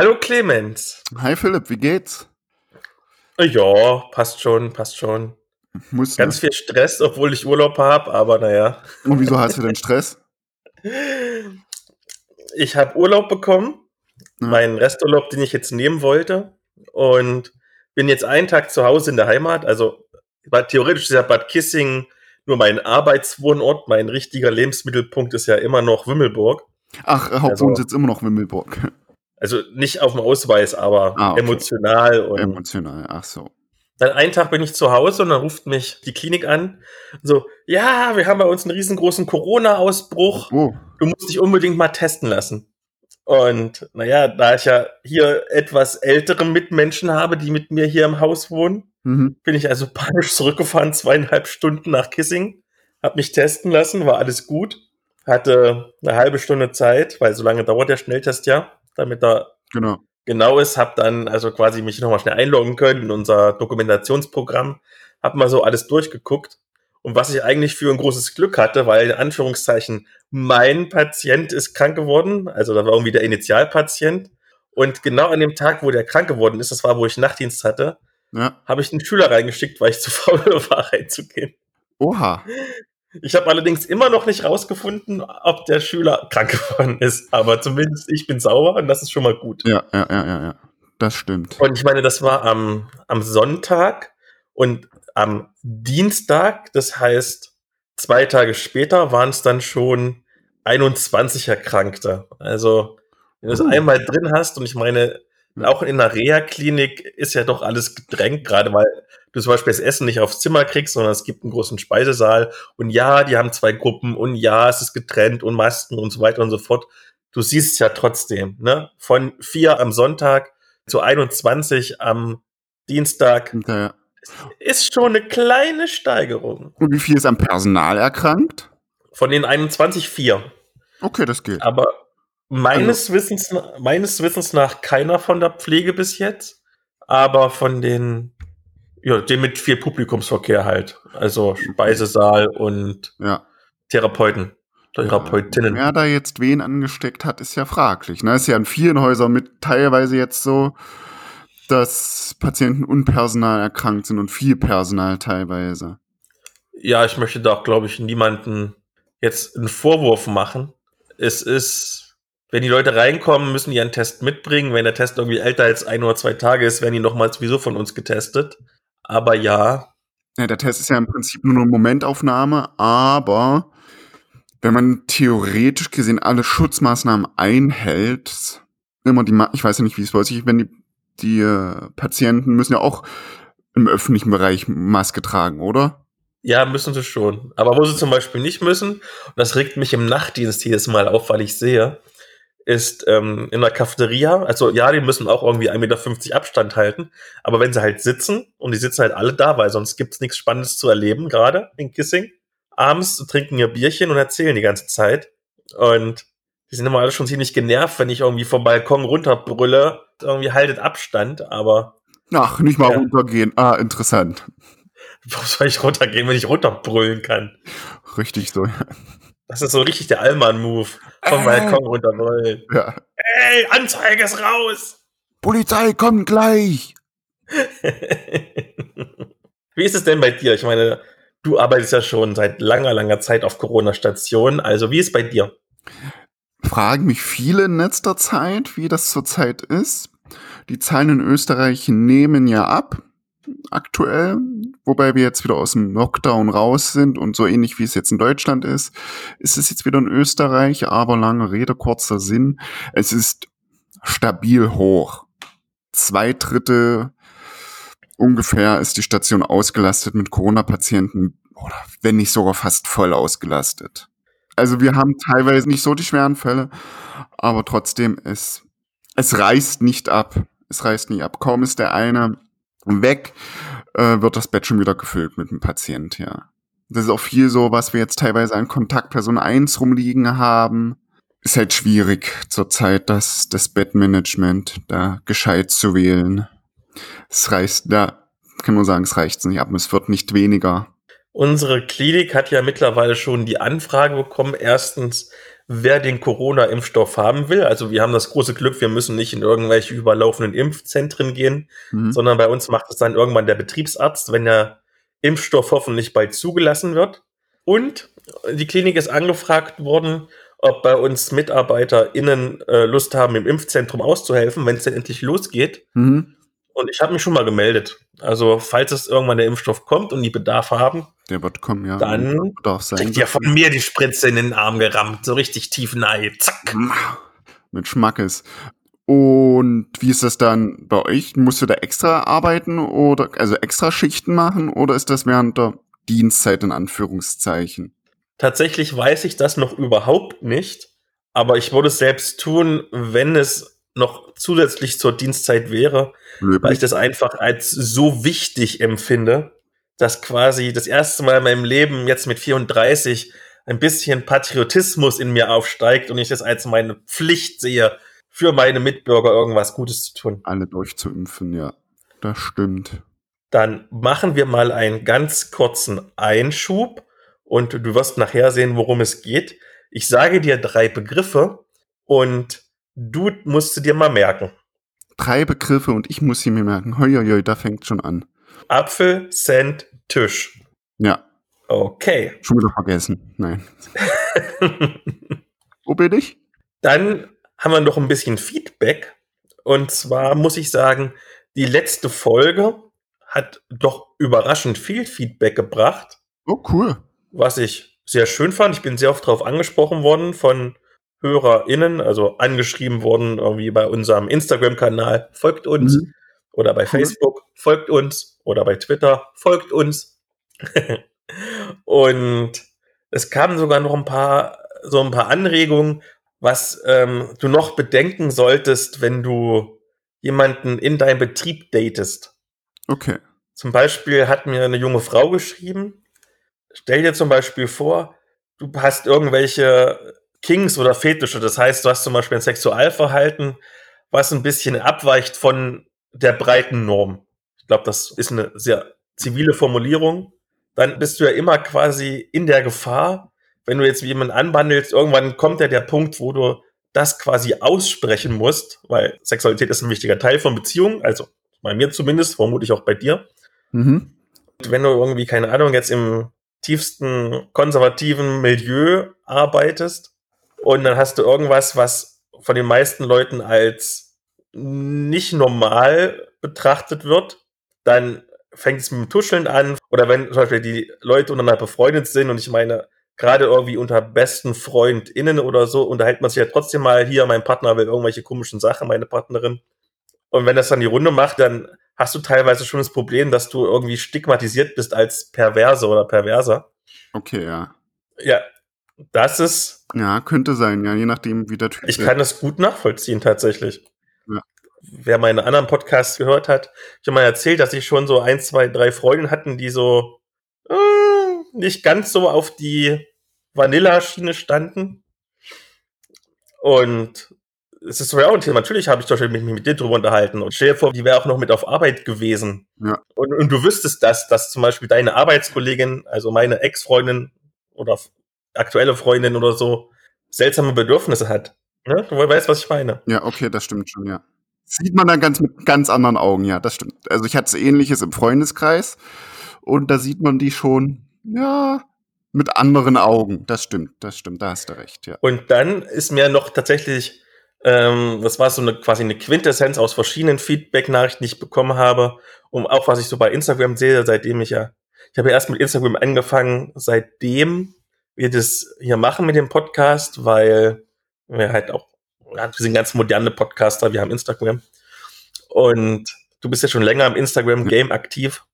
Hallo Clemens. Hi Philipp, wie geht's? Ja, passt schon, passt schon. Muss Ganz viel Stress, obwohl ich Urlaub habe, aber naja. Und wieso hast du denn Stress? Ich habe Urlaub bekommen, Ja. meinen Resturlaub, den ich jetzt nehmen wollte. Und bin jetzt einen Tag zu Hause in der Heimat. Also theoretisch ist ja Bad Kissing nur mein Arbeitswohnort. Mein richtiger Lebensmittelpunkt ist ja immer noch Wimmelburg. Ach, Also- Hauptwohnsitz immer noch Wimmelburg. Also nicht auf dem Ausweis, aber Ah, okay. emotional und Emotional, ach so. Dann einen Tag bin ich zu Hause und dann ruft mich die Klinik an. So, ja, wir haben bei uns einen riesengroßen Corona-Ausbruch. Oh, Du musst dich unbedingt mal testen lassen. Und naja, da ich ja hier etwas ältere Mitmenschen habe, die mit mir hier im Haus wohnen, mhm. bin ich also panisch zurückgefahren, zweieinhalb Stunden nach Kissing, hab mich testen lassen, war alles gut. Hatte eine halbe Stunde Zeit, weil so lange dauert der Schnelltest ja, damit er genau. genau ist, habe dann also quasi mich nochmal schnell einloggen können in unser Dokumentationsprogramm, habe mal so alles durchgeguckt und was ich eigentlich für ein großes Glück hatte, weil in Anführungszeichen mein Patient ist krank geworden, also da war irgendwie der Initialpatient und genau an dem Tag, wo der krank geworden ist, das war, wo ich Nachtdienst hatte, Ja. habe ich einen Schüler reingeschickt, weil ich zu faul war, reinzugehen. Oha. Ich habe allerdings immer noch nicht rausgefunden, ob der Schüler krank geworden ist, aber zumindest ich bin sauber und das ist schon mal gut. Ja, ja, ja, ja, ja. Das stimmt. Und ich meine, das war am, am Sonntag und am Dienstag, das heißt, zwei Tage später waren es dann schon 21 Erkrankte. Also, wenn du es Uh. einmal drin hast, und ich meine, auch in der Reha-Klinik ist ja doch alles gedrängt, gerade weil du zum Beispiel das Essen nicht aufs Zimmer kriegst, sondern es gibt einen großen Speisesaal. Und ja, die haben zwei Gruppen und ja, es ist getrennt und Masken und so weiter und so fort. Du siehst es ja trotzdem, ne? Von vier am Sonntag zu 21 am Dienstag ja. ist schon eine kleine Steigerung. Und wie viel ist am Personal erkrankt? Von den 21 vier. Okay, das geht. Aber meines Wissens, meines Wissens nach keiner von der Pflege bis jetzt, aber von den, ja, dem mit viel Publikumsverkehr halt. Also Speisesaal und Ja. Therapeuten, Therapeutinnen. Wer da jetzt wen angesteckt hat, ist ja fraglich. Ne? Ist ja in vielen Häusern mit teilweise jetzt so, dass Patienten und Personal erkrankt sind und viel Personal teilweise. Ja, ich möchte da auch, glaube ich, niemanden jetzt einen Vorwurf machen. Es ist, wenn die Leute reinkommen, müssen die einen Test mitbringen. Wenn der Test irgendwie älter als ein oder zwei Tage ist, werden die nochmal sowieso von uns getestet. Aber ja, Ja, der Test ist ja im Prinzip nur eine Momentaufnahme, aber wenn man theoretisch gesehen alle Schutzmaßnahmen einhält, immer die, Ma ich weiß ja nicht, wie es bei euch ist, wenn die, die äh, Patienten müssen ja auch im öffentlichen Bereich Maske tragen, oder? ja, müssen sie schon. Aber wo sie zum Beispiel nicht müssen, und das regt mich im Nachtdienst jedes Mal auf, weil ich sehe, ist ähm, in der Cafeteria, also ja, die müssen auch irgendwie 1,50 Meter Abstand halten, aber wenn sie halt sitzen, und die sitzen halt alle da, weil sonst gibt's nichts Spannendes zu erleben, gerade in Kissing, abends trinken ihr Bierchen und erzählen die ganze Zeit. Und die sind immer alle schon ziemlich genervt, wenn ich irgendwie vom Balkon runterbrülle, irgendwie haltet Abstand, aber Ach, nicht mal Ja. runtergehen. Ah, interessant. warum soll ich runtergehen, wenn ich runterbrüllen kann? Richtig so. Das ist so richtig der Allmann-Move. Vom Äh. Balkon runterbrüllen. Ja. Ey, Anzeige ist raus! Polizei, kommt gleich! Wie ist es denn bei dir? Ich meine, du arbeitest ja schon seit langer, langer Zeit auf Corona-Stationen. Also, wie ist es bei dir? Fragen mich viele in letzter Zeit, wie das zurzeit ist. Die Zahlen in Österreich nehmen ja ab, aktuell, wobei wir jetzt wieder aus dem Lockdown raus sind und so ähnlich wie es jetzt in Deutschland ist, ist es jetzt wieder in Österreich, aber lange Rede, kurzer Sinn. Es ist stabil hoch. Zwei Drittel ungefähr ist die Station ausgelastet mit Corona-Patienten oder wenn nicht sogar fast voll ausgelastet. Also wir haben teilweise nicht so die schweren Fälle, aber trotzdem, es, es reißt nicht ab. Es reißt nicht ab. Kaum ist der eine weg, äh, wird das Bett schon wieder gefüllt mit dem Patient, ja. Das ist auch viel so, was wir jetzt teilweise an Kontaktperson 1 rumliegen haben. Ist halt schwierig zurzeit, das, das Bettmanagement da gescheit zu wählen. Es reißt, da kann nur sagen, es reicht nicht ab, es wird nicht weniger. Unsere Klinik hat ja mittlerweile schon die Anfrage bekommen, erstens, wer den Corona-Impfstoff haben will. Also wir haben das große Glück, wir müssen nicht in irgendwelche überlaufenden Impfzentren gehen, mhm. sondern bei uns macht es dann irgendwann der Betriebsarzt, wenn der Impfstoff hoffentlich bald zugelassen wird. Und die Klinik ist angefragt worden, ob bei uns MitarbeiterInnen äh, Lust haben, im Impfzentrum auszuhelfen, wenn es denn endlich losgeht. Mhm. Und ich habe mich schon mal gemeldet. Also, falls es irgendwann der Impfstoff kommt und die Bedarf haben, der wird kommen, ja. Dann sein. Kriegt ja von mir die Spritze in den Arm gerammt, so richtig tief nahe. Zack. Mit Schmackes. Und wie ist das dann bei euch? Musst du da extra arbeiten oder also extra Schichten machen oder ist das während der Dienstzeit in Anführungszeichen? Tatsächlich weiß ich das noch überhaupt nicht, aber ich würde es selbst tun, wenn es noch zusätzlich zur Dienstzeit wäre, Löblich. weil ich das einfach als so wichtig empfinde, dass quasi das erste Mal in meinem Leben jetzt mit 34 ein bisschen Patriotismus in mir aufsteigt und ich das als meine Pflicht sehe, für meine Mitbürger irgendwas Gutes zu tun. Alle durchzuimpfen, ja. Das stimmt. Dann machen wir mal einen ganz kurzen Einschub und du wirst nachher sehen, worum es geht. Ich sage dir drei Begriffe und du musst sie dir mal merken. Drei Begriffe und ich muss sie mir merken. Hoi da fängt schon an. Apfel, Cent, Tisch. Ja. Okay. Schon wieder vergessen. Nein. Wo bin ich? Dann haben wir noch ein bisschen Feedback. Und zwar muss ich sagen, die letzte Folge hat doch überraschend viel Feedback gebracht. Oh, cool. Was ich sehr schön fand. Ich bin sehr oft darauf angesprochen worden von HörerInnen, also angeschrieben worden irgendwie bei unserem Instagram-Kanal. Folgt uns. Mhm. Oder bei Facebook, folgt uns. Oder bei Twitter, folgt uns. und es kamen sogar noch ein paar, so ein paar Anregungen, was ähm, du noch bedenken solltest, wenn du jemanden in deinem Betrieb datest. Okay. Zum Beispiel hat mir eine junge Frau geschrieben, stell dir zum Beispiel vor, du hast irgendwelche Kings oder Fetische, das heißt, du hast zum Beispiel ein Sexualverhalten, was ein bisschen abweicht von der breiten Norm. Ich glaube, das ist eine sehr zivile Formulierung. Dann bist du ja immer quasi in der Gefahr, wenn du jetzt jemanden anbandelst, irgendwann kommt ja der Punkt, wo du das quasi aussprechen musst, weil Sexualität ist ein wichtiger Teil von Beziehungen, also bei mir zumindest, vermutlich auch bei dir. Mhm. Wenn du irgendwie, keine Ahnung, jetzt im tiefsten konservativen Milieu arbeitest und dann hast du irgendwas, was von den meisten Leuten als nicht normal betrachtet wird, dann fängt es mit dem Tuscheln an. Oder wenn zum Beispiel die Leute untereinander befreundet sind und ich meine, gerade irgendwie unter besten FreundInnen oder so, unterhält man sich ja trotzdem mal hier, mein Partner will irgendwelche komischen Sachen, meine Partnerin. Und wenn das dann die Runde macht, dann hast du teilweise schon das Problem, dass du irgendwie stigmatisiert bist als Perverse oder Perverser. Okay, ja. Ja, das ist. Ja, könnte sein, ja, je nachdem, wie der Typ Ich kann das gut nachvollziehen, tatsächlich wer meine anderen Podcasts gehört hat, ich habe mal erzählt, dass ich schon so ein, zwei, drei Freundinnen hatten, die so äh, nicht ganz so auf die Vanilla-Schiene standen. Und es ist so ja auch ein Thema. Natürlich habe ich Beispiel mich mit dir drüber unterhalten. Und stell dir vor, die wäre auch noch mit auf Arbeit gewesen. Ja. Und, und du wüsstest das, dass zum Beispiel deine Arbeitskollegin, also meine Ex-Freundin oder aktuelle Freundin oder so, seltsame Bedürfnisse hat. Ne? Du weißt, was ich meine. Ja, okay, das stimmt schon, ja. Sieht man dann ganz mit ganz anderen Augen, ja, das stimmt. Also ich hatte ähnliches im Freundeskreis und da sieht man die schon, ja, mit anderen Augen. Das stimmt, das stimmt, da hast du recht, ja. Und dann ist mir noch tatsächlich, ähm, das war so eine quasi eine Quintessenz aus verschiedenen Feedback-Nachrichten, die ich bekommen habe, um auch was ich so bei Instagram sehe, seitdem ich ja, ich habe ja erst mit Instagram angefangen, seitdem wir das hier machen mit dem Podcast, weil wir halt auch wir sind ganz moderne Podcaster, wir haben Instagram. Und du bist ja schon länger im Instagram-Game aktiv.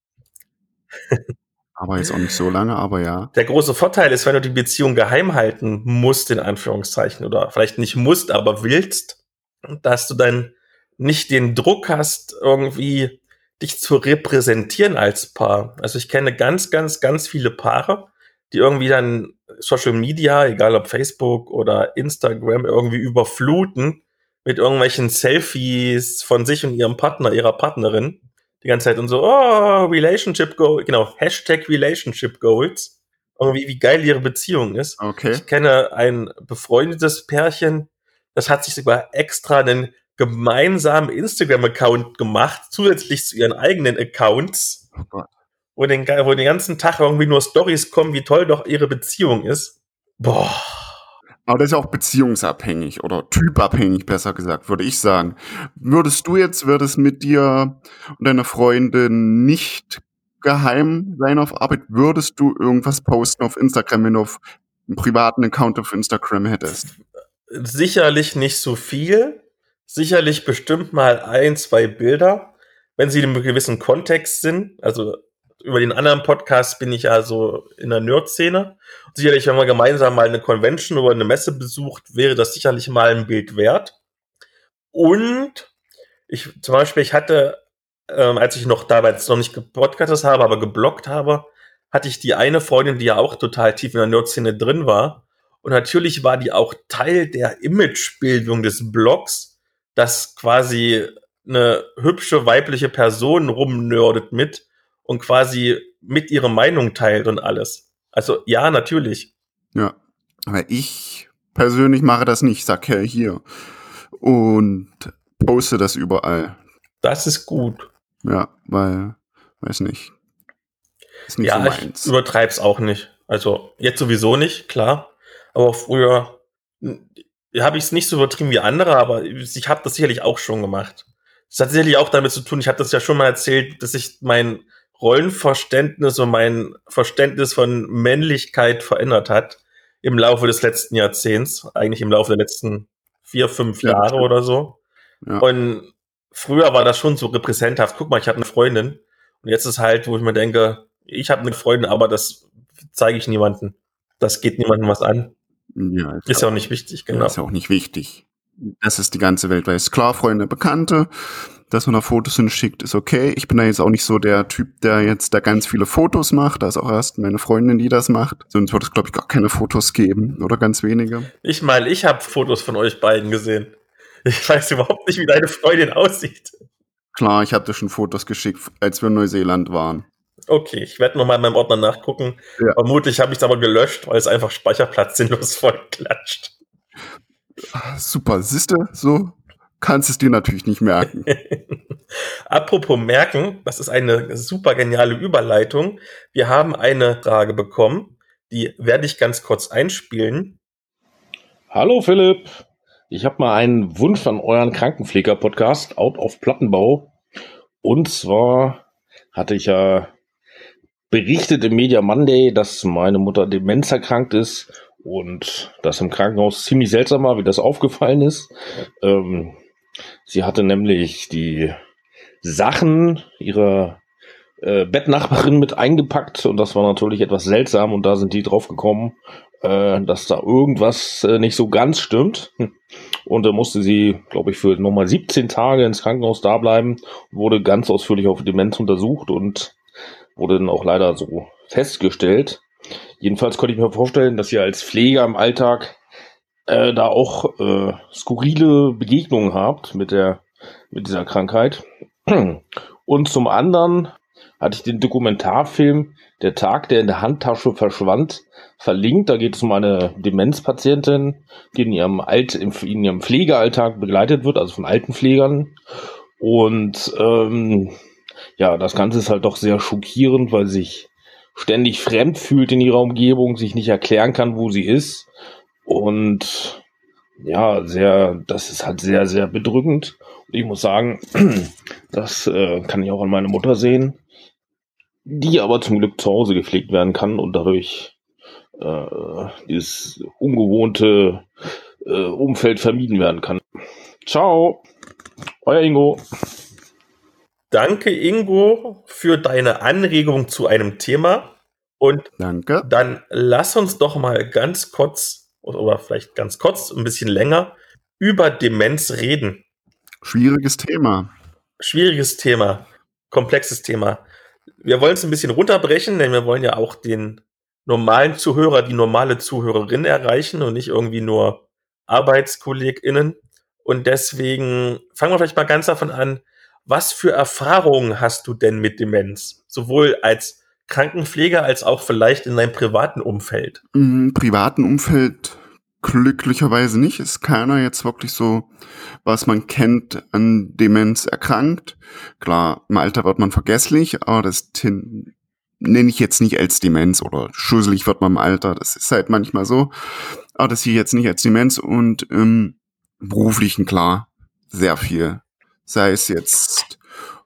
Aber jetzt auch nicht so lange, aber ja. Der große Vorteil ist, wenn du die Beziehung geheim halten musst, in Anführungszeichen, oder vielleicht nicht musst, aber willst, dass du dann nicht den Druck hast, irgendwie dich zu repräsentieren als Paar. Also ich kenne ganz, ganz, ganz viele Paare, die irgendwie dann Social Media, egal ob Facebook oder Instagram, irgendwie überfluten mit irgendwelchen Selfies von sich und ihrem Partner, ihrer Partnerin. Die ganze Zeit und so, oh, Relationship Goals, genau, Hashtag Relationship Goals. irgendwie, wie geil ihre Beziehung ist. Okay. Ich kenne ein befreundetes Pärchen, das hat sich sogar extra einen gemeinsamen Instagram-Account gemacht, zusätzlich zu ihren eigenen Accounts, Oh Gott. Wo den, wo den ganzen Tag irgendwie nur Stories kommen, wie toll doch ihre Beziehung ist. Boah. Aber das ist ja auch beziehungsabhängig oder typabhängig, besser gesagt, würde ich sagen. Würdest du jetzt, würde es mit dir und deiner Freundin nicht geheim sein auf Arbeit, würdest du irgendwas posten auf Instagram, wenn du auf einen privaten Account auf Instagram hättest? Sicherlich nicht so viel. Sicherlich bestimmt mal ein, zwei Bilder, wenn sie in einem gewissen Kontext sind. Also über den anderen Podcast bin ich ja so in der Nerd-Szene. Sicherlich, wenn man gemeinsam mal eine Convention oder eine Messe besucht, wäre das sicherlich mal ein Bild wert. Und ich zum Beispiel, ich hatte, ähm, als ich noch damals noch nicht gepodcastet habe, aber geblockt habe, hatte ich die eine Freundin, die ja auch total tief in der Nerd-Szene drin war. Und natürlich war die auch Teil der Imagebildung des Blogs, dass quasi eine hübsche weibliche Person rumnördet mit und quasi mit ihre Meinung teilt und alles. Also ja, natürlich. Ja. Aber ich persönlich mache das nicht, sag ja hier. Und poste das überall. Das ist gut. Ja, weil, weiß nicht. Ist nicht ja, so ich meins. übertreib's auch nicht. Also jetzt sowieso nicht, klar. Aber früher habe ich es nicht so übertrieben wie andere, aber ich habe das sicherlich auch schon gemacht. Das hat sicherlich auch damit zu tun, ich habe das ja schon mal erzählt, dass ich mein Rollenverständnis und mein Verständnis von Männlichkeit verändert hat im Laufe des letzten Jahrzehnts, eigentlich im Laufe der letzten vier, fünf Ja, Jahre oder so. Ja. Und früher war das schon so repräsenthaft. Guck mal, ich habe eine Freundin. Und jetzt ist halt, wo ich mir denke, ich habe eine Freundin, aber das zeige ich niemandem. Das geht niemandem was an. ja, Ist ja auch nicht wichtig, genau. Ist ja auch nicht wichtig. Das ist die ganze Welt weiß. Klar, Freunde, Bekannte, dass man da Fotos hinschickt, ist okay. Ich bin da jetzt auch nicht so der Typ, der jetzt da ganz viele Fotos macht. Da ist auch erst meine Freundin, die das macht. Sonst würde es, glaube ich, gar keine Fotos geben oder ganz wenige. Ich meine, ich habe Fotos von euch beiden gesehen. Ich weiß überhaupt nicht, wie deine Freundin aussieht. Klar, ich habe dir schon Fotos geschickt, als wir in Neuseeland waren. Okay, ich werde nochmal in meinem Ordner nachgucken. Ja. Vermutlich habe ich es aber gelöscht, weil es einfach Speicherplatz sinnlos voll klatscht. Ah, Super, siehste, so kannst es dir natürlich nicht merken. Apropos merken, das ist eine super geniale Überleitung. Wir haben eine Frage bekommen, die werde ich ganz kurz einspielen. Hallo Philipp, ich habe mal einen Wunsch an euren Krankenpfleger-Podcast Out of Plattenbau. Und zwar hatte ich ja berichtet im Media Monday, dass meine Mutter Demenz erkrankt ist und das im Krankenhaus ziemlich seltsam war, wie das aufgefallen ist. Ähm, sie hatte nämlich die Sachen ihrer äh, Bettnachbarin mit eingepackt und das war natürlich etwas seltsam und da sind die drauf gekommen, äh, dass da irgendwas äh, nicht so ganz stimmt. Und da musste sie, glaube ich, für nochmal 17 Tage ins Krankenhaus da bleiben, wurde ganz ausführlich auf Demenz untersucht und wurde dann auch leider so festgestellt. Jedenfalls konnte ich mir vorstellen, dass sie als Pfleger im Alltag äh, da auch äh, skurrile Begegnungen habt mit der mit dieser Krankheit. Und zum anderen hatte ich den Dokumentarfilm Der Tag, der in der Handtasche verschwand, verlinkt. Da geht es um eine Demenzpatientin, die in ihrem, Alt, in ihrem Pflegealltag begleitet wird, also von Altenpflegern. Und ähm, ja, das Ganze ist halt doch sehr schockierend, weil sich ständig fremd fühlt in ihrer Umgebung, sich nicht erklären kann, wo sie ist. Und ja, sehr, das ist halt sehr, sehr bedrückend. Und ich muss sagen, das äh, kann ich auch an meine Mutter sehen, die aber zum Glück zu Hause gepflegt werden kann und dadurch äh, dieses ungewohnte äh, Umfeld vermieden werden kann. Ciao, euer Ingo. Danke, Ingo, für deine Anregung zu einem Thema. Und Danke. dann lass uns doch mal ganz kurz oder vielleicht ganz kurz, ein bisschen länger über Demenz reden. Schwieriges Thema. Schwieriges Thema, komplexes Thema. Wir wollen es ein bisschen runterbrechen, denn wir wollen ja auch den normalen Zuhörer, die normale Zuhörerin erreichen und nicht irgendwie nur ArbeitskollegInnen. Und deswegen fangen wir vielleicht mal ganz davon an, was für Erfahrungen hast du denn mit Demenz? Sowohl als Krankenpfleger als auch vielleicht in deinem privaten Umfeld? Im privaten Umfeld glücklicherweise nicht. Ist keiner jetzt wirklich so, was man kennt, an Demenz erkrankt. Klar, im Alter wird man vergesslich, aber das nenne ich jetzt nicht als Demenz oder schusselig wird man im Alter. Das ist halt manchmal so. Aber das hier jetzt nicht als Demenz und im beruflichen klar sehr viel. Sei es jetzt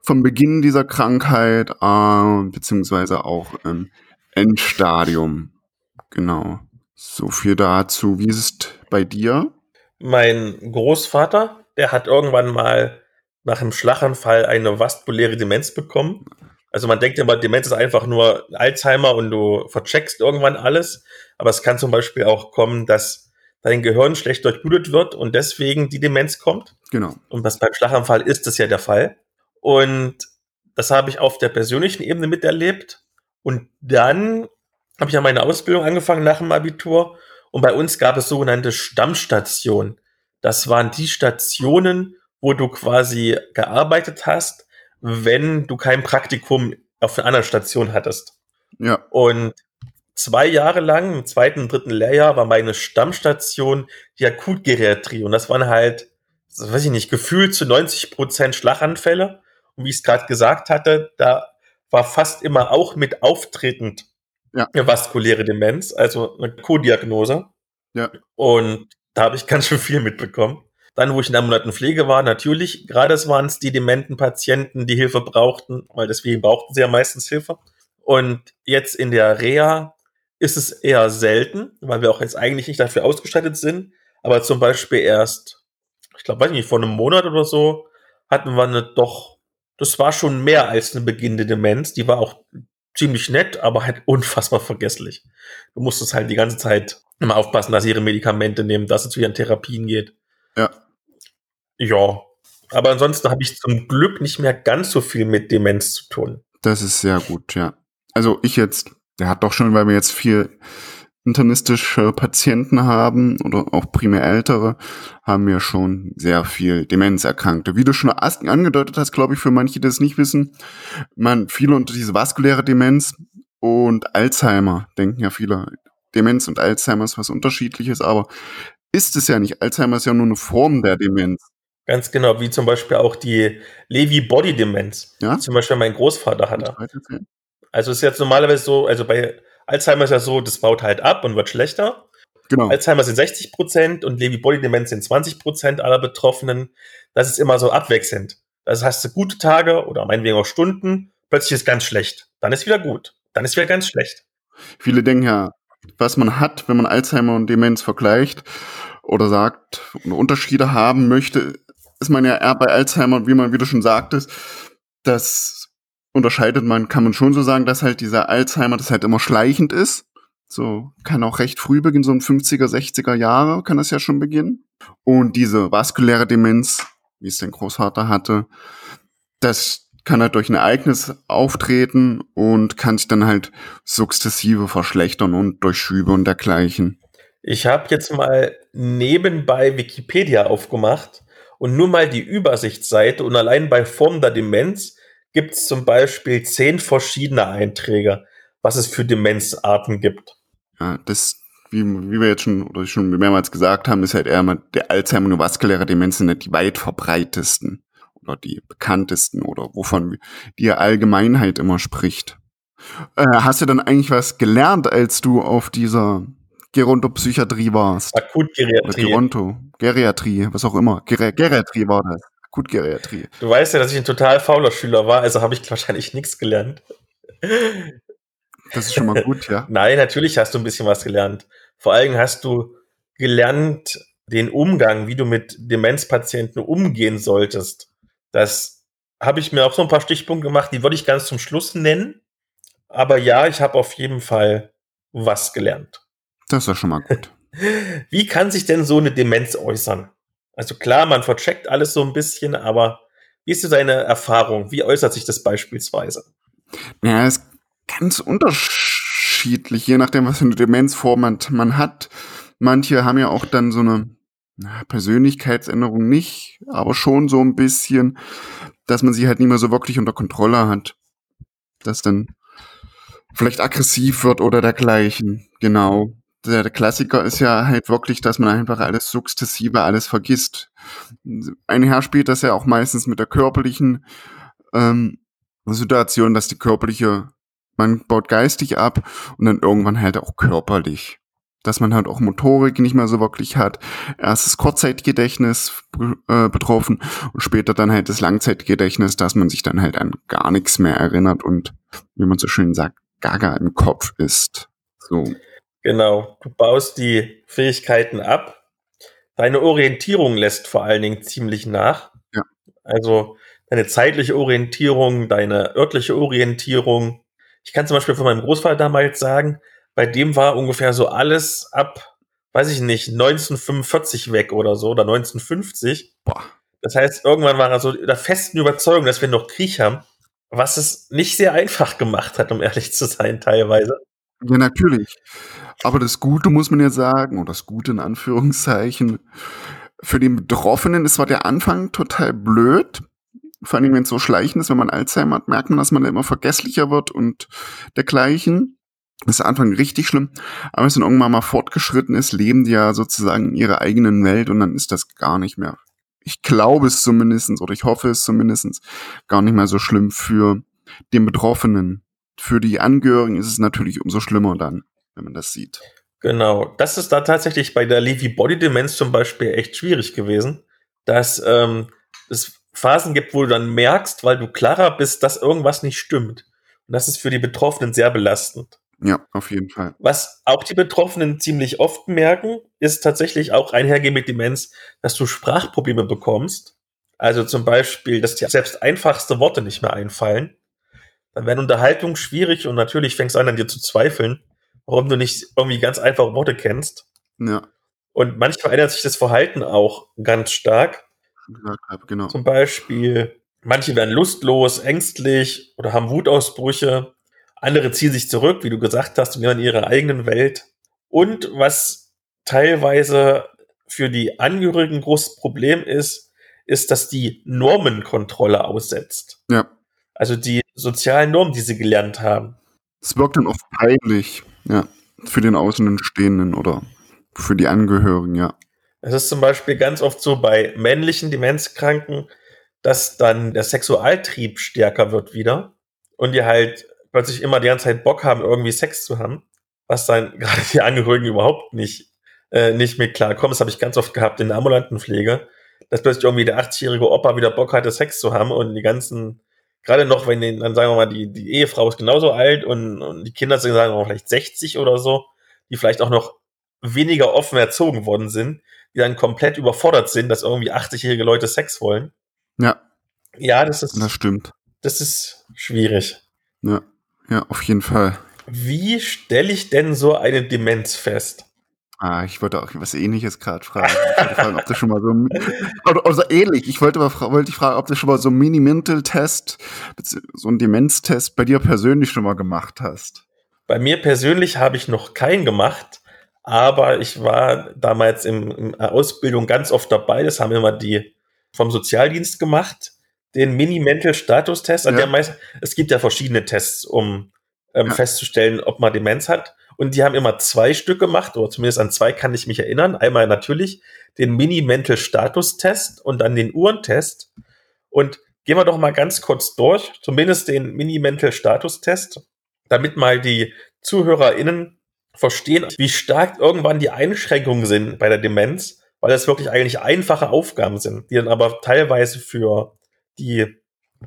vom Beginn dieser Krankheit, äh, beziehungsweise auch im Endstadium. Genau. So viel dazu. Wie ist es bei dir? Mein Großvater, der hat irgendwann mal nach einem Schlaganfall eine vaskuläre Demenz bekommen. Also man denkt immer, Demenz ist einfach nur Alzheimer und du vercheckst irgendwann alles. Aber es kann zum Beispiel auch kommen, dass dein Gehirn schlecht durchblutet wird und deswegen die Demenz kommt. Genau. Und das beim Schlaganfall ist das ja der Fall. Und das habe ich auf der persönlichen Ebene miterlebt. Und dann habe ich ja meine Ausbildung angefangen nach dem Abitur. Und bei uns gab es sogenannte Stammstationen. Das waren die Stationen, wo du quasi gearbeitet hast, wenn du kein Praktikum auf einer anderen Station hattest. Ja. Und zwei Jahre lang, im zweiten und dritten Lehrjahr, war meine Stammstation die Akutgeriatrie. Und das waren halt, weiß ich nicht, gefühlt zu 90 Prozent Schlaganfälle. Und wie ich es gerade gesagt hatte, da war fast immer auch mit auftretend ja. eine vaskuläre Demenz, also eine Co-Diagnose. Ja. Und da habe ich ganz schön viel mitbekommen. Dann, wo ich in der ambulanten Pflege war, natürlich, gerade es waren es die dementen Patienten, die Hilfe brauchten, weil deswegen brauchten sie ja meistens Hilfe. Und jetzt in der Reha ist es eher selten, weil wir auch jetzt eigentlich nicht dafür ausgestattet sind. Aber zum Beispiel erst, ich glaube, weiß nicht, vor einem Monat oder so, hatten wir eine doch, das war schon mehr als eine beginnende Demenz. Die war auch ziemlich nett, aber halt unfassbar vergesslich. Du musstest halt die ganze Zeit immer aufpassen, dass sie ihre Medikamente nehmen, dass es zu ihren Therapien geht. Ja. Ja. Aber ansonsten habe ich zum Glück nicht mehr ganz so viel mit Demenz zu tun. Das ist sehr gut, ja. Also ich jetzt, der hat doch schon, weil wir jetzt viel internistische Patienten haben oder auch primär ältere, haben wir schon sehr viel Demenzerkrankte. Wie du schon angedeutet hast, glaube ich, für manche, die das nicht wissen, man viele unter diese vaskuläre Demenz und Alzheimer denken ja viele. Demenz und Alzheimer ist was unterschiedliches, aber ist es ja nicht. Alzheimer ist ja nur eine Form der Demenz. Ganz genau, wie zum Beispiel auch die Lewy-Body-Demenz, ja? zum Beispiel mein Großvater hatte. Also ist jetzt normalerweise so, also bei Alzheimer ist ja so, das baut halt ab und wird schlechter. Genau. Alzheimer sind 60 Prozent und Lewy-Body-Demenz sind 20 Prozent aller Betroffenen. Das ist immer so abwechselnd. Das heißt, du gute Tage oder meinetwegen auch Stunden, plötzlich ist ganz schlecht. Dann ist wieder gut. Dann ist wieder ganz schlecht. Viele denken ja, was man hat, wenn man Alzheimer und Demenz vergleicht oder sagt Unterschiede haben möchte, ist man ja eher bei Alzheimer, wie man wieder schon sagtest, dass unterscheidet man, kann man schon so sagen, dass halt dieser Alzheimer, das halt immer schleichend ist. So, kann auch recht früh beginnen, so in 50er, 60er Jahre kann das ja schon beginnen. Und diese vaskuläre Demenz, wie es dein Großvater hatte, das kann halt durch ein Ereignis auftreten und kann sich dann halt sukzessive verschlechtern und durch Schübe und dergleichen. Ich habe jetzt mal nebenbei Wikipedia aufgemacht und nur mal die Übersichtsseite und allein bei Form der Demenz gibt es zum Beispiel zehn verschiedene Einträge, was es für Demenzarten gibt. Ja, das, wie, wie wir jetzt schon oder schon mehrmals gesagt haben, ist halt eher mal der Alzheimer und vaskuläre Demenz sind die weit verbreitesten oder die bekanntesten oder wovon die Allgemeinheit immer spricht. Äh, hast du dann eigentlich was gelernt, als du auf dieser Gerontopsychiatrie warst? Akutgeriatrie. Geronto, Geriatrie, was auch immer. Ger Geriatrie war das. Akutgeriatrie. Du weißt ja, dass ich ein total fauler Schüler war, also habe ich wahrscheinlich nichts gelernt. Das ist schon mal gut, ja. Nein, natürlich hast du ein bisschen was gelernt. Vor allem hast du gelernt, den Umgang, wie du mit Demenzpatienten umgehen solltest. Das habe ich mir auch so ein paar Stichpunkte gemacht, die würde ich ganz zum Schluss nennen. Aber ja, ich habe auf jeden Fall was gelernt. Das ist ja schon mal gut. Wie kann sich denn so eine Demenz äußern? Also klar, man vercheckt alles so ein bisschen, aber wie ist deine Erfahrung? Wie äußert sich das beispielsweise? Ja, es ist ganz unterschiedlich, je nachdem, was für eine Demenzform man, man hat. Manche haben ja auch dann so eine na, Persönlichkeitsänderung nicht, aber schon so ein bisschen, dass man sie halt nicht mehr so wirklich unter Kontrolle hat. Dass dann vielleicht aggressiv wird oder dergleichen. Genau. Der, Klassiker ist ja halt wirklich, dass man einfach alles sukzessive, alles vergisst. Einher spielt das ja auch meistens mit der körperlichen ähm, Situation, dass die körperliche, man baut geistig ab und dann irgendwann halt auch körperlich dass man halt auch Motorik nicht mehr so wirklich hat. Erst das Kurzzeitgedächtnis äh, betroffen und später dann halt das Langzeitgedächtnis, dass man sich dann halt an gar nichts mehr erinnert und, wie man so schön sagt, gaga im Kopf ist. So. Genau. Du baust die Fähigkeiten ab. Deine Orientierung lässt vor allen Dingen ziemlich nach. Ja. Also deine zeitliche Orientierung, deine örtliche Orientierung. Ich kann zum Beispiel von meinem Großvater damals sagen, bei dem war ungefähr so alles ab, weiß ich nicht, 1945 weg oder so oder 1950. Boah. Das heißt, irgendwann war er so der festen Überzeugung, dass wir noch Krieg haben, was es nicht sehr einfach gemacht hat, um ehrlich zu sein, teilweise. Ja, natürlich. Aber das Gute muss man ja sagen, oder das Gute in Anführungszeichen, für den Betroffenen ist zwar der Anfang total blöd, vor allem wenn es so schleichend ist, wenn man Alzheimer hat, merkt man, dass man immer vergesslicher wird und dergleichen. Das ist am Anfang richtig schlimm, aber wenn es dann irgendwann mal fortgeschritten ist, leben die ja sozusagen in ihrer eigenen Welt und dann ist das gar nicht mehr. Ich glaube es zumindestens oder ich hoffe es zumindestens gar nicht mehr so schlimm für den Betroffenen. Für die Angehörigen ist es natürlich umso schlimmer dann, wenn man das sieht. Genau, das ist da tatsächlich bei der Lewy Body Demenz zum Beispiel echt schwierig gewesen, dass ähm, es Phasen gibt, wo du dann merkst, weil du klarer bist, dass irgendwas nicht stimmt. Und das ist für die Betroffenen sehr belastend. Ja, auf jeden Fall. Was auch die Betroffenen ziemlich oft merken, ist tatsächlich auch einhergehend mit Demenz, dass du Sprachprobleme bekommst. Also zum Beispiel, dass dir selbst einfachste Worte nicht mehr einfallen. Dann werden Unterhaltungen schwierig und natürlich fängst du an, an dir zu zweifeln, warum du nicht irgendwie ganz einfache Worte kennst. Ja. Und manchmal ändert sich das Verhalten auch ganz stark. genau. Zum Beispiel, manche werden lustlos, ängstlich oder haben Wutausbrüche. Andere ziehen sich zurück, wie du gesagt hast, und gehen in ihre eigenen Welt. Und was teilweise für die Angehörigen ein großes Problem ist, ist, dass die Normenkontrolle aussetzt. Ja. Also die sozialen Normen, die sie gelernt haben. Es wirkt dann oft peinlich, ja, für den Außenstehenden oder für die Angehörigen, ja. Es ist zum Beispiel ganz oft so bei männlichen Demenzkranken, dass dann der Sexualtrieb stärker wird wieder und die halt plötzlich immer die ganze Zeit Bock haben, irgendwie Sex zu haben, was dann gerade die Angehörigen überhaupt nicht, äh, nicht mit klarkommen. Das habe ich ganz oft gehabt in der ambulanten Pflege, dass plötzlich irgendwie der 80-jährige Opa wieder Bock hatte, Sex zu haben und die ganzen, gerade noch, wenn den, dann sagen wir mal, die, die Ehefrau ist genauso alt und, und die Kinder sind, sagen wir mal, vielleicht 60 oder so, die vielleicht auch noch weniger offen erzogen worden sind, die dann komplett überfordert sind, dass irgendwie 80-jährige Leute Sex wollen. Ja. Ja, das ist. Das stimmt. Das ist schwierig. Ja. Ja, auf jeden Fall. Wie stelle ich denn so eine Demenz fest? Ah, ich wollte auch was ähnliches gerade fragen. Ich wollte fragen, ob das schon mal so oder, oder so ähnlich. Ich wollte mal wollte ich fragen, ob du schon mal so einen Mini-Mental-Test, so einen Demenztest bei dir persönlich schon mal gemacht hast. Bei mir persönlich habe ich noch keinen gemacht, aber ich war damals im, in der Ausbildung ganz oft dabei. Das haben immer die vom Sozialdienst gemacht den Mini-Mental-Status-Test. Ja. meist, es gibt ja verschiedene Tests, um ähm, ja. festzustellen, ob man Demenz hat. Und die haben immer zwei Stück gemacht, oder zumindest an zwei kann ich mich erinnern. Einmal natürlich den Mini-Mental-Status-Test und dann den Uhrentest. Und gehen wir doch mal ganz kurz durch, zumindest den Mini-Mental-Status-Test, damit mal die ZuhörerInnen verstehen, wie stark irgendwann die Einschränkungen sind bei der Demenz, weil das wirklich eigentlich einfache Aufgaben sind, die dann aber teilweise für die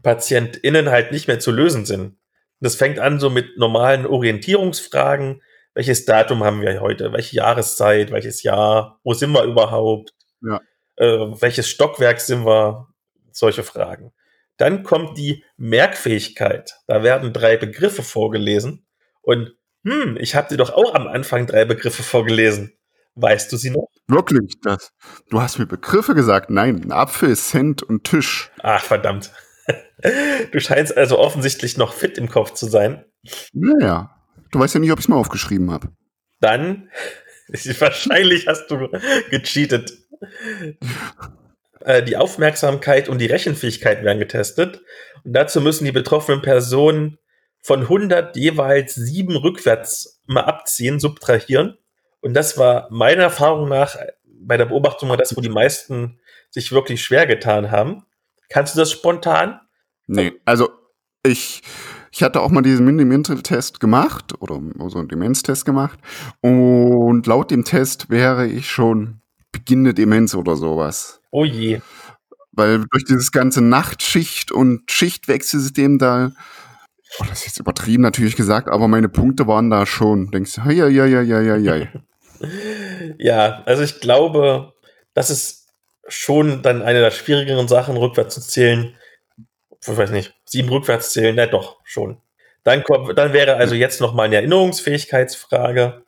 PatientInnen halt nicht mehr zu lösen sind. Das fängt an so mit normalen Orientierungsfragen. Welches Datum haben wir heute? Welche Jahreszeit? Welches Jahr? Wo sind wir überhaupt? Ja. Äh, welches Stockwerk sind wir? Solche Fragen. Dann kommt die Merkfähigkeit. Da werden drei Begriffe vorgelesen. Und hm, ich habe dir doch auch am Anfang drei Begriffe vorgelesen. Weißt du sie noch? Wirklich, das. Du hast mir Begriffe gesagt. Nein, ein Apfel, Cent und Tisch. Ach, verdammt. Du scheinst also offensichtlich noch fit im Kopf zu sein. Naja. Du weißt ja nicht, ob ich es mal aufgeschrieben habe. Dann, wahrscheinlich hast du gecheatet. Äh, die Aufmerksamkeit und die Rechenfähigkeit werden getestet. Und dazu müssen die betroffenen Personen von 100 jeweils sieben rückwärts mal abziehen, subtrahieren. Und das war meiner Erfahrung nach bei der Beobachtung mal das, wo die meisten sich wirklich schwer getan haben. Kannst du das spontan? Nee, also ich, ich hatte auch mal diesen Mini-Mental-Test gemacht oder so einen Demenztest gemacht und laut dem Test wäre ich schon beginnende Demenz oder sowas. Oh je. Weil durch dieses ganze Nachtschicht- und Schichtwechselsystem da, oh, das ist jetzt übertrieben natürlich gesagt, aber meine Punkte waren da schon. Denkst du, ja, ja, ja, ja, ja, ja. ja, also ich glaube, das ist schon dann eine der schwierigeren Sachen, rückwärts zu zählen. Ich weiß nicht, sieben rückwärts zählen, na doch, schon. Dann, kommt, dann wäre also jetzt noch mal eine Erinnerungsfähigkeitsfrage.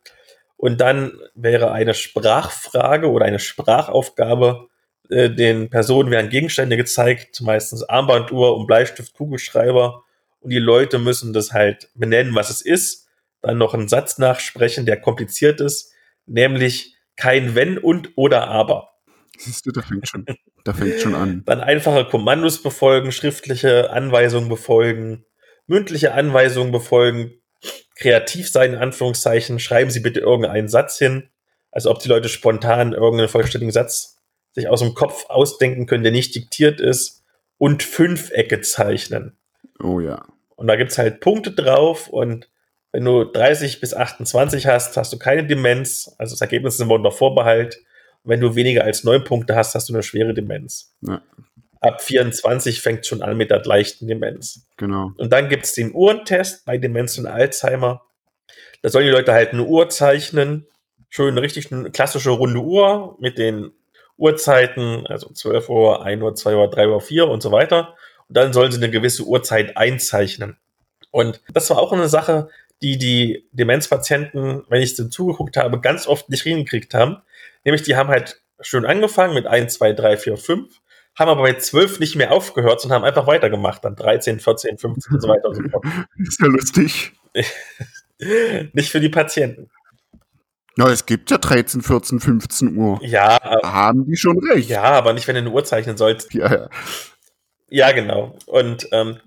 Und dann wäre eine Sprachfrage oder eine Sprachaufgabe, äh, den Personen werden Gegenstände gezeigt, meistens Armbanduhr und Bleistift, Kugelschreiber. Und die Leute müssen das halt benennen, was es ist. Dann noch einen Satz nachsprechen, der kompliziert ist, nämlich kein Wenn und oder Aber. Siehst du, da fängt schon, da fängt schon an. Dann einfache Kommandos befolgen, schriftliche Anweisungen befolgen, mündliche Anweisungen befolgen, kreativ sein, in Anführungszeichen. Schreiben Sie bitte irgendeinen Satz hin, als ob die Leute spontan irgendeinen vollständigen Satz sich aus dem Kopf ausdenken können, der nicht diktiert ist. Und Fünfecke zeichnen. Oh ja. Und da gibt's halt Punkte drauf und wenn du 30 bis 28 hast, hast du keine Demenz. Also das Ergebnis ist immer unter Vorbehalt. Wenn du weniger als neun Punkte hast, hast du eine schwere Demenz. Ja. Ab 24 fängt schon an mit der leichten Demenz. Genau. Und dann gibt's den Uhrentest bei Demenz und Alzheimer. Da sollen die Leute halt eine Uhr zeichnen. Schön richtig eine klassische runde Uhr mit den Uhrzeiten, also 12 Uhr, 1 Uhr, 2 Uhr, 3 Uhr, 4 und so weiter. Und dann sollen sie eine gewisse Uhrzeit einzeichnen. Und das war auch eine Sache, die die Demenzpatienten, wenn ich sie zugeguckt habe, ganz oft nicht hingekriegt haben. Nämlich, die haben halt schön angefangen mit 1, 2, 3, 4, 5, haben aber bei 12 nicht mehr aufgehört, sondern haben einfach weitergemacht. Dann 13, 14, 15 und so weiter und so fort. Ist ja lustig. nicht für die Patienten. Na, es gibt ja 13, 14, 15 Uhr. Ja, Da haben die schon recht. ja, aber nicht, wenn du eine Uhr zeichnen sollst. Ja, ja. Ja, genau. Und ähm,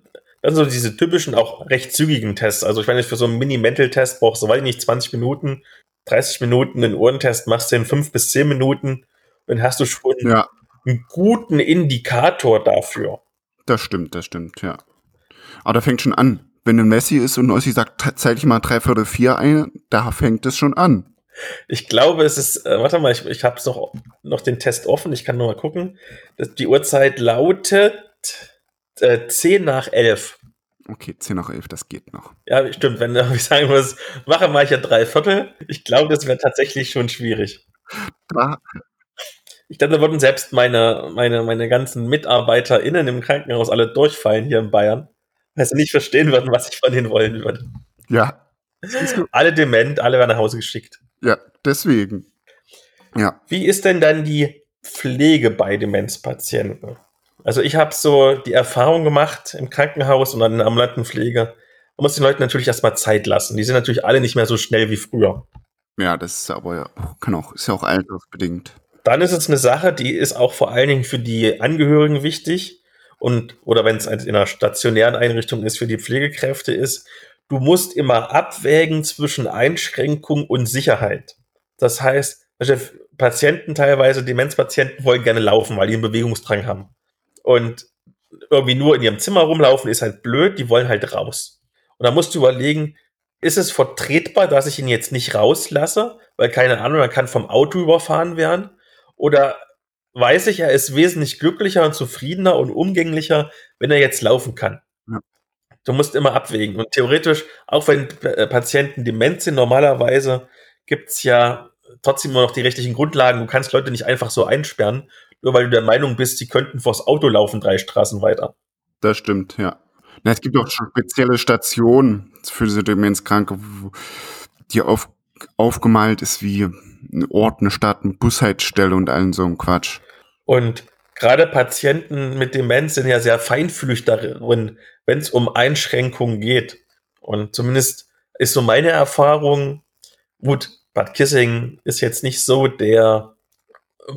das sind so diese typischen, auch recht zügigen Tests. Also ich meine, für so einen Mini-Mental-Test brauchst du, weiß ich nicht, 20 Minuten, 30 Minuten, einen Ohrentest machst du in 5 bis 10 Minuten, dann hast du schon ja, einen guten Indikator dafür. das stimmt, das stimmt, ja. Aber da fängt schon an. Wenn ein Messi ist und Ossi sagt, "Te- zeig ich mal drei Viertel vier ein, da fängt es schon an. Ich glaube, es ist, äh, warte mal, ich, ich habe noch, noch den Test offen, ich kann noch mal gucken. Das, die Uhrzeit lautet äh, 10 nach 11. Okay, 10 nach 11, das geht noch. Ja, stimmt, wenn ich sagen muss, mache mal hier drei Viertel. Ich glaube, das wäre tatsächlich schon schwierig. Da, Ich glaube, da würden selbst meine, meine, meine ganzen MitarbeiterInnen im Krankenhaus alle durchfallen hier in Bayern, weil sie nicht verstehen würden, was ich von ihnen wollen würde. ja. Alle dement, alle werden nach Hause geschickt. Ja, deswegen. Ja, Wie ist denn dann die Pflege bei Demenzpatienten? Also ich habe so die Erfahrung gemacht im Krankenhaus und in der ambulanten Pflege. Man muss den Leuten natürlich erstmal Zeit lassen. Die sind natürlich alle nicht mehr so schnell wie früher. ja, das ist aber ja, kann auch, ist ja auch altersbedingt. Dann ist es eine Sache, die ist auch vor allen Dingen für die Angehörigen wichtig und oder wenn es in einer stationären Einrichtung ist, für die Pflegekräfte ist. Du musst immer abwägen zwischen Einschränkung und Sicherheit. Das heißt, also Patienten teilweise, Demenzpatienten wollen gerne laufen, weil die einen Bewegungsdrang haben. Und irgendwie nur in ihrem Zimmer rumlaufen ist halt blöd, die wollen halt raus. Und da musst du überlegen, ist es vertretbar, dass ich ihn jetzt nicht rauslasse, weil keine Ahnung, er kann vom Auto überfahren werden? Oder weiß ich, er ist wesentlich glücklicher und zufriedener und umgänglicher, wenn er jetzt laufen kann? Ja. Du musst immer abwägen. Und theoretisch, auch wenn äh, Patienten dement sind, normalerweise gibt's ja trotzdem immer noch die rechtlichen Grundlagen. Du kannst Leute nicht einfach so einsperren, nur weil du der Meinung bist, sie könnten vors Auto laufen, drei Straßen weiter. Das stimmt, ja. Na, es gibt auch schon spezielle Stationen für diese Demenzkranke, die auf, aufgemalt ist wie ein Ort, eine Stadt, eine Bushaltestelle und allen so ein Quatsch. Und gerade Patienten mit Demenz sind ja sehr feinfühlig darin, wenn es um Einschränkungen geht. Und zumindest ist so meine Erfahrung, gut, Bad Kissing ist jetzt nicht so der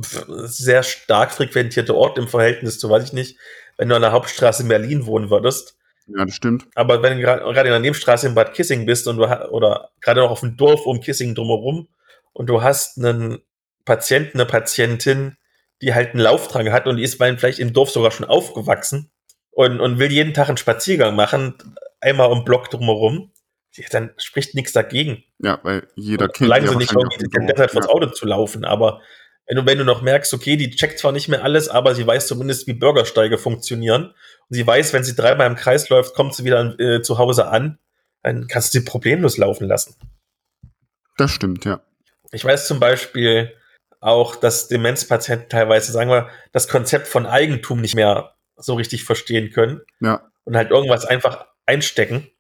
sehr stark frequentierte Ort im Verhältnis zu, weiß ich nicht, wenn du an der Hauptstraße in Berlin wohnen würdest. Ja, das stimmt. Aber wenn du gerade in der Nebenstraße in Bad Kissing bist und du oder gerade noch auf dem Dorf um Kissing drumherum und du hast einen Patienten, eine Patientin, die halt einen Lauftrag hat und die ist vielleicht im Dorf sogar schon aufgewachsen und, und will jeden Tag einen Spaziergang machen, einmal um Block drumherum, ja, dann spricht nichts dagegen. Ja, weil jeder kennt Solange ja sie nicht irgendwie die Derzeit so. vors Auto zu laufen, aber wenn du, wenn du noch merkst, okay, die checkt zwar nicht mehr alles, aber sie weiß zumindest, wie Bürgersteige funktionieren. Und sie weiß, wenn sie dreimal im Kreis läuft, kommt sie wieder äh, zu Hause an, dann kannst du sie problemlos laufen lassen. Das stimmt, ja. Ich weiß zum Beispiel auch, dass Demenzpatienten teilweise, sagen wir, das Konzept von Eigentum nicht mehr so richtig verstehen können Ja, und halt irgendwas einfach einstecken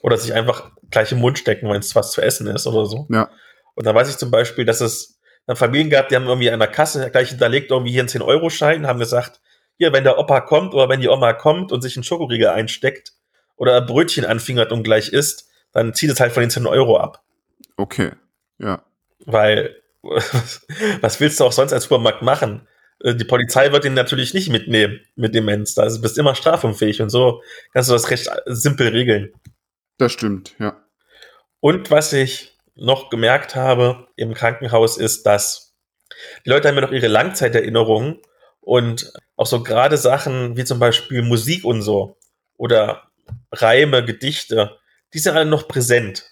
oder sich einfach gleich im Mund stecken, wenn es was zu essen ist oder so. ja. Und da weiß ich zum Beispiel, dass es dann Familien gab, die haben irgendwie an der Kasse gleich hinterlegt, irgendwie hier einen 10-Euro-Schein, haben gesagt, hier, wenn der Opa kommt oder wenn die Oma kommt und sich einen Schokoriegel einsteckt oder ein Brötchen anfingert und gleich isst, dann zieht es halt von den 10 Euro ab. Okay. Ja. Weil, was willst du auch sonst als Supermarkt machen? Äh, Die Polizei wird ihn natürlich nicht mitnehmen mit Demenz. Da bist du immer strafunfähig und so kannst du das recht simpel regeln. Das stimmt, ja. Und was ich noch gemerkt habe im Krankenhaus ist, dass die Leute haben ja noch ihre Langzeiterinnerungen und auch so gerade Sachen wie zum Beispiel Musik und so oder Reime, Gedichte, die sind alle noch präsent.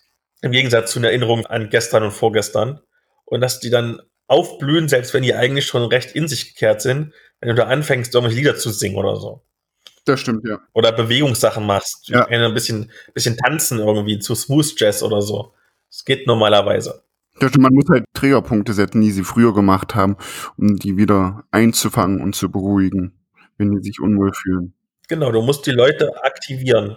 Im Gegensatz zu einer Erinnerung an gestern und vorgestern. Und dass die dann aufblühen, selbst wenn die eigentlich schon recht in sich gekehrt sind, wenn du da anfängst, irgendwelche Lieder zu singen oder so Das stimmt, ja. oder Bewegungssachen machst. Ja. Ein bisschen, bisschen tanzen irgendwie zu Smooth Jazz oder so. Das geht normalerweise. Man muss halt Triggerpunkte setzen, die sie früher gemacht haben, um die wieder einzufangen und zu beruhigen, wenn die sich unwohl fühlen. Genau, du musst die Leute aktivieren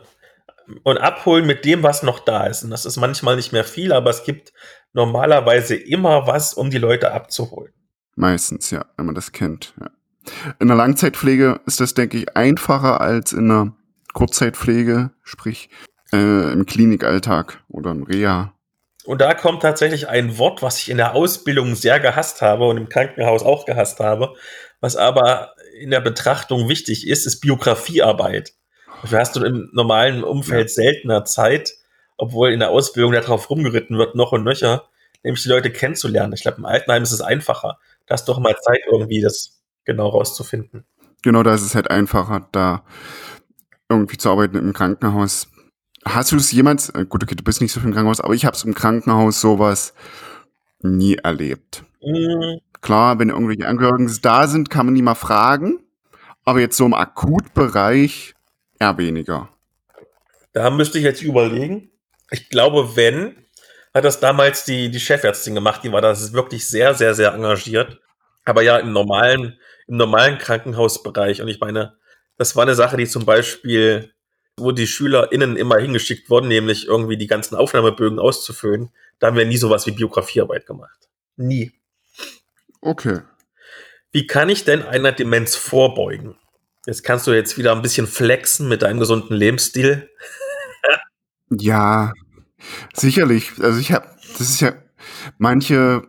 und abholen mit dem, was noch da ist. Und das ist manchmal nicht mehr viel, aber es gibt normalerweise immer was, um die Leute abzuholen. Meistens, ja, wenn man das kennt. Ja. In der Langzeitpflege ist das, denke ich, einfacher als in der Kurzzeitpflege, sprich äh, im Klinikalltag oder im Reha. Und da kommt tatsächlich ein Wort, was ich in der Ausbildung sehr gehasst habe und im Krankenhaus auch gehasst habe, was aber in der Betrachtung wichtig ist, ist Biografiearbeit. Dafür hast du im normalen Umfeld seltener Zeit, obwohl in der Ausbildung darauf rumgeritten wird, noch und nöcher, nämlich die Leute kennenzulernen. Ich glaube, im Altenheim ist es einfacher. Da hast du doch mal Zeit, irgendwie das genau rauszufinden. Genau, da ist es halt einfacher, da irgendwie zu arbeiten im Krankenhaus. Hast du es jemals, äh, gut, okay, du bist nicht so viel im Krankenhaus, aber ich habe es im Krankenhaus sowas nie erlebt. Hm, Klar, wenn irgendwelche Angehörigen da sind, kann man die mal fragen, aber jetzt so im Akutbereich eher weniger. Da müsste ich jetzt überlegen. Ich glaube, wenn, hat das damals die, die Chefärztin gemacht, die war da wirklich sehr, sehr, sehr engagiert. Aber ja, im normalen, im normalen Krankenhausbereich. Und ich meine, das war eine Sache, die zum Beispiel, wo die SchülerInnen immer hingeschickt wurden, nämlich irgendwie die ganzen Aufnahmebögen auszufüllen. Da haben wir nie sowas wie Biografiearbeit gemacht. Nie. Okay. Wie kann ich denn einer Demenz vorbeugen? Jetzt kannst du jetzt wieder ein bisschen flexen mit deinem gesunden Lebensstil. Ja, sicherlich. Also ich habe, das ist ja, manche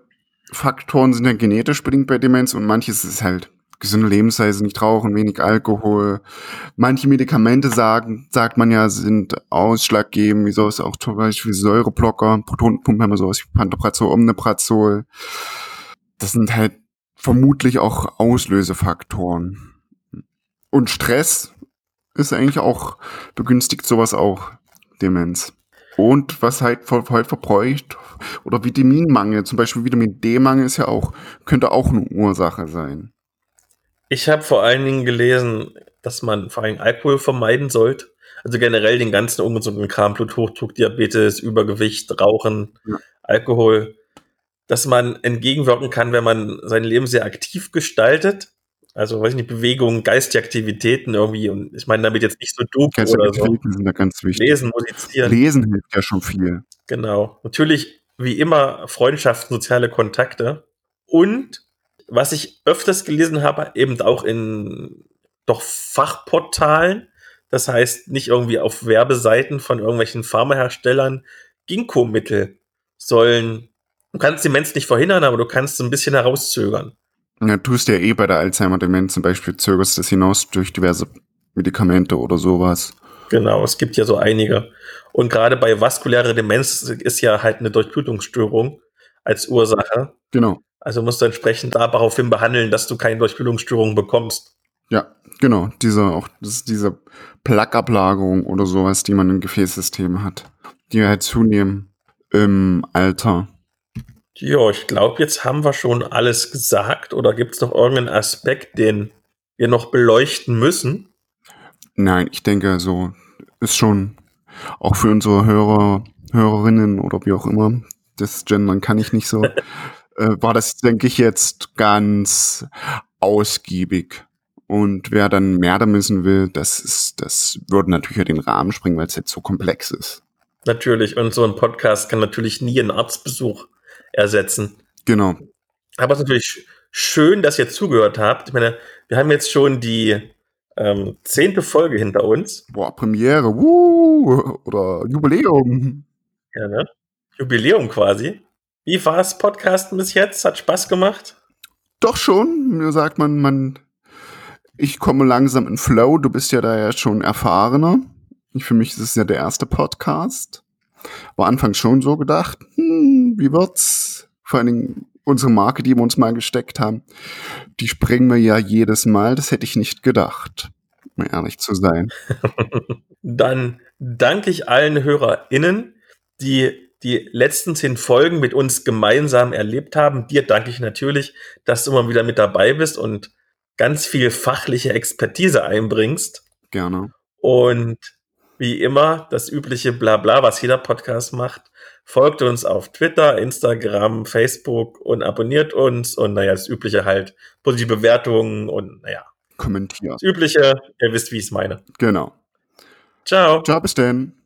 Faktoren sind ja genetisch bedingt bei Demenz und manches ist halt gesunde Lebensweise, nicht rauchen, wenig Alkohol. Manche Medikamente sagen, sagt man ja, sind ausschlaggebend, wie sowas auch zum Beispiel Säureblocker, Protonenpumpe haben wir sowas wie Pantoprazol, Omniprazol. Das sind halt vermutlich auch Auslösefaktoren. Und Stress ist eigentlich auch, begünstigt sowas auch, Demenz. Und was halt voll, voll verbräucht, oder Vitaminmangel, zum Beispiel Vitamin D-Mangel ist ja auch, könnte auch eine Ursache sein. Ich habe vor allen Dingen gelesen, dass man vor allem Alkohol vermeiden sollte. Also generell den ganzen ungesunden Kram, Bluthochdruck, Diabetes, Übergewicht, Rauchen, Ja. Alkohol, dass man entgegenwirken kann, wenn man sein Leben sehr aktiv gestaltet. Also, weiß ich nicht, Bewegung, geistige Aktivitäten irgendwie. Und ich meine damit jetzt nicht so Doku oder so. Sind da ganz wichtig. Lesen, musizieren. Lesen hilft ja schon viel. Genau. Natürlich, wie immer, Freundschaften, soziale Kontakte. Und was ich öfters gelesen habe, eben auch in doch Fachportalen, das heißt nicht irgendwie auf Werbeseiten von irgendwelchen Pharmaherstellern, Ginkgo-Mittel sollen, du kannst Demenz nicht verhindern, aber du kannst es ein bisschen herauszögern. Ja, tust ja eh bei der Alzheimer-Demenz zum Beispiel, zögerst das hinaus durch diverse Medikamente oder sowas. Genau, es gibt ja so einige. Und gerade bei vaskulärer Demenz ist ja halt eine Durchblutungsstörung als Ursache. Genau. Also musst du entsprechend daraufhin behandeln, dass du keine Durchblutungsstörung bekommst. Ja, genau. Diese, auch, das ist diese Plaqueablagerung oder sowas, die man im Gefäßsystem hat, die halt zunehmen im Alter. Ja, ich glaube, jetzt haben wir schon alles gesagt. Oder gibt es noch irgendeinen Aspekt, den wir noch beleuchten müssen? Nein, ich denke, so ist schon auch für unsere Hörer, Hörerinnen oder wie auch immer, das Gendern kann ich nicht so, äh, war das, denke ich, jetzt ganz ausgiebig. Und wer dann mehr da müssen will, das ist, das würde natürlich ja den Rahmen springen, weil es jetzt so komplex ist. Natürlich. Und so ein Podcast kann natürlich nie einen Arztbesuch ersetzen. Genau. Aber es ist natürlich schön, dass ihr zugehört habt. Ich meine, wir haben jetzt schon die ähm, zehnte Folge hinter uns. Boah, Premiere, wuh, oder Jubiläum. Ja, ne? Jubiläum quasi. Wie war es Podcasten bis jetzt? Hat Spaß gemacht? Doch schon. Mir sagt man, man, ich komme langsam in Flow. Du bist ja da ja schon erfahrener. Ich, für mich ist es ja der erste Podcast. War anfangs schon so gedacht, hm, wie wird's? Vor allen Dingen unsere Marke, die wir uns mal gesteckt haben, die springen wir ja jedes Mal. Das hätte ich nicht gedacht, um ehrlich zu sein. Dann danke ich allen HörerInnen, die die letzten zehn Folgen mit uns gemeinsam erlebt haben. Dir danke ich natürlich, dass du immer wieder mit dabei bist und ganz viel fachliche Expertise einbringst. Gerne. Und wie immer, das übliche Blabla, was jeder Podcast macht. Folgt uns auf Twitter, Instagram, Facebook und abonniert uns. Und naja, das übliche halt, positive Bewertungen und naja. Kommentiert. Das übliche, ihr wisst, wie ich es meine. Genau. Ciao. Ciao, bis denn.